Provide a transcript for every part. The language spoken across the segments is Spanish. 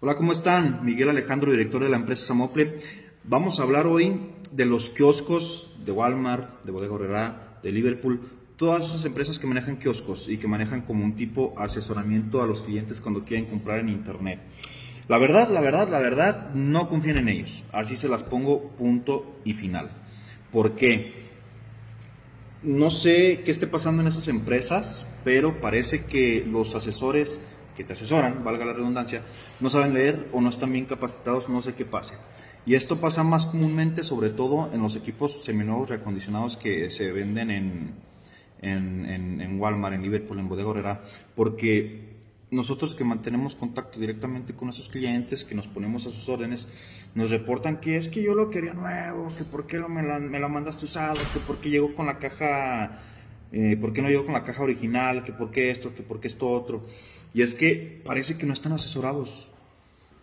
Hola, ¿cómo están? Miguel Alejandro, director de la empresa Samople. Vamos a hablar hoy de los kioscos de Walmart, de Bodega Herrera, de Liverpool, todas esas empresas que manejan kioscos y que manejan como un tipo asesoramiento a los clientes cuando quieren comprar en internet. La verdad, la verdad, la verdad, no confíen en ellos. Así se las pongo punto y final. ¿Por qué? No sé qué esté pasando en esas empresas, pero parece que los asesores que te asesoran, valga la redundancia, no saben leer o no están bien capacitados, no sé qué pase. Y esto pasa más comúnmente, sobre todo en los equipos seminuevos reacondicionados que se venden en, en, en, Walmart, en Liverpool, en Bodega Herrera, porque nosotros que mantenemos contacto directamente con esos clientes, que nos ponemos a sus órdenes, nos reportan que es que yo lo quería nuevo, que por qué lo, me, la, me la mandaste usado, que por qué llegó con la caja eh, ¿por qué no llegó con la caja original? ¿Que por qué esto? ¿Que por qué esto otro? Y es que parece que no están asesorados.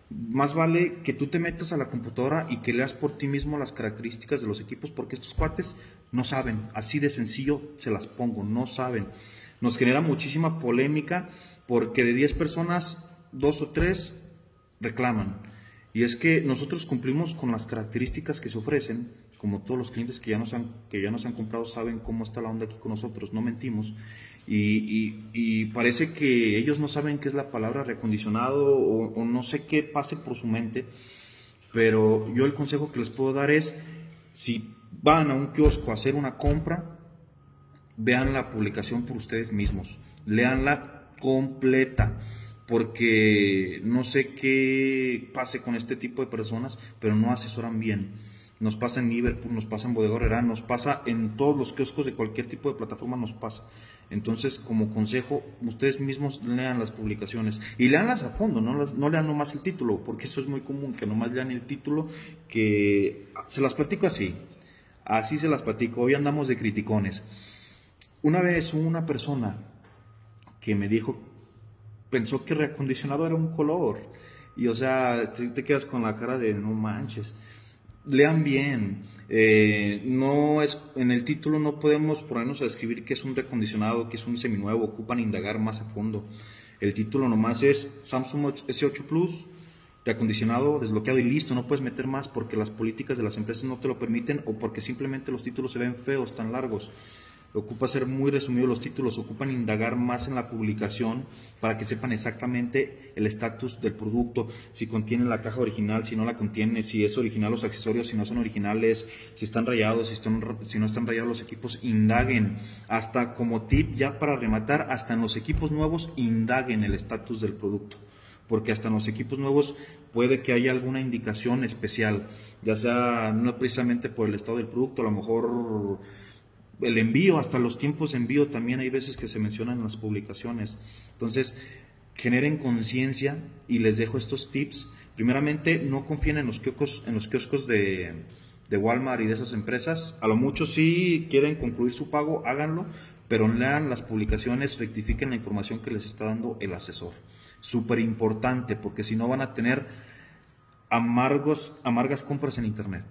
Más vale que tú te metas a la computadora y que leas por ti mismo las características de los equipos, porque estos cuates no saben. Así de sencillo se las pongo, no saben. Nos genera muchísima polémica porque de 10 personas, dos o tres reclaman. Y es que nosotros cumplimos con las características que se ofrecen, como todos los clientes que ya nos han, que ya nos han comprado saben cómo está la onda aquí con nosotros, no mentimos. Y, parece que ellos no saben qué es la palabra recondicionado o, no sé qué pase por su mente, pero yo el consejo que les puedo dar es, si van a un kiosco a hacer una compra, vean la publicación por ustedes mismos, leanla completa porque no sé qué pase con este tipo de personas, pero no asesoran bien nos pasa en Liverpool, nos pasa en Bodega nos pasa en todos los kioscos de cualquier tipo de plataforma, nos pasa. Entonces, como consejo, ustedes mismos lean las publicaciones y leanlas a fondo, no, las, no lean nomás el título, porque eso es muy común, que nomás lean el título, que se las platico así, así se las platico, hoy andamos de criticones. Una vez una persona que me dijo, pensó que reacondicionado era un color, y o sea, te, quedas con la cara de no manches lean bien. Eh, no es, en el título no podemos ponernos a escribir que es un recondicionado, que es un seminuevo, ocupan indagar más a fondo. El título nomás es Samsung S8 Plus, reacondicionado, desbloqueado y listo, no puedes meter más porque las políticas de las empresas no te lo permiten o porque simplemente los títulos se ven feos, tan largos ocupa ser muy resumido los títulos, ocupan indagar más en la publicación para que sepan exactamente el estatus del producto, si contiene la caja original, si no la contiene, si es original los accesorios, si no son originales, si están rayados, si, si no están rayados los equipos, indaguen. Hasta como tip, ya para rematar, hasta en los equipos nuevos, indaguen el estatus del producto porque hasta en los equipos nuevos puede que haya alguna indicación especial, ya sea no precisamente por el estado del producto, a lo mejor el envío, hasta los tiempos de envío también hay veces que se mencionan en las publicaciones. Entonces, generen conciencia y les dejo estos tips. Primeramente, no confíen en los kioscos, en los kioscos de, de Walmart y de esas empresas. A lo mucho si quieren concluir su pago, háganlo, pero lean las publicaciones, rectifiquen la información que les está dando el asesor. Súper importante, porque si no van a tener amargos, amargas compras en Internet.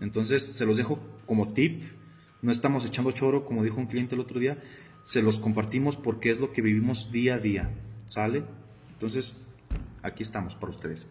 Entonces, se los dejo como tip no estamos echando choro, como dijo un cliente el otro día, se los compartimos porque es lo que vivimos día a día, ¿sale? Entonces, aquí estamos para ustedes.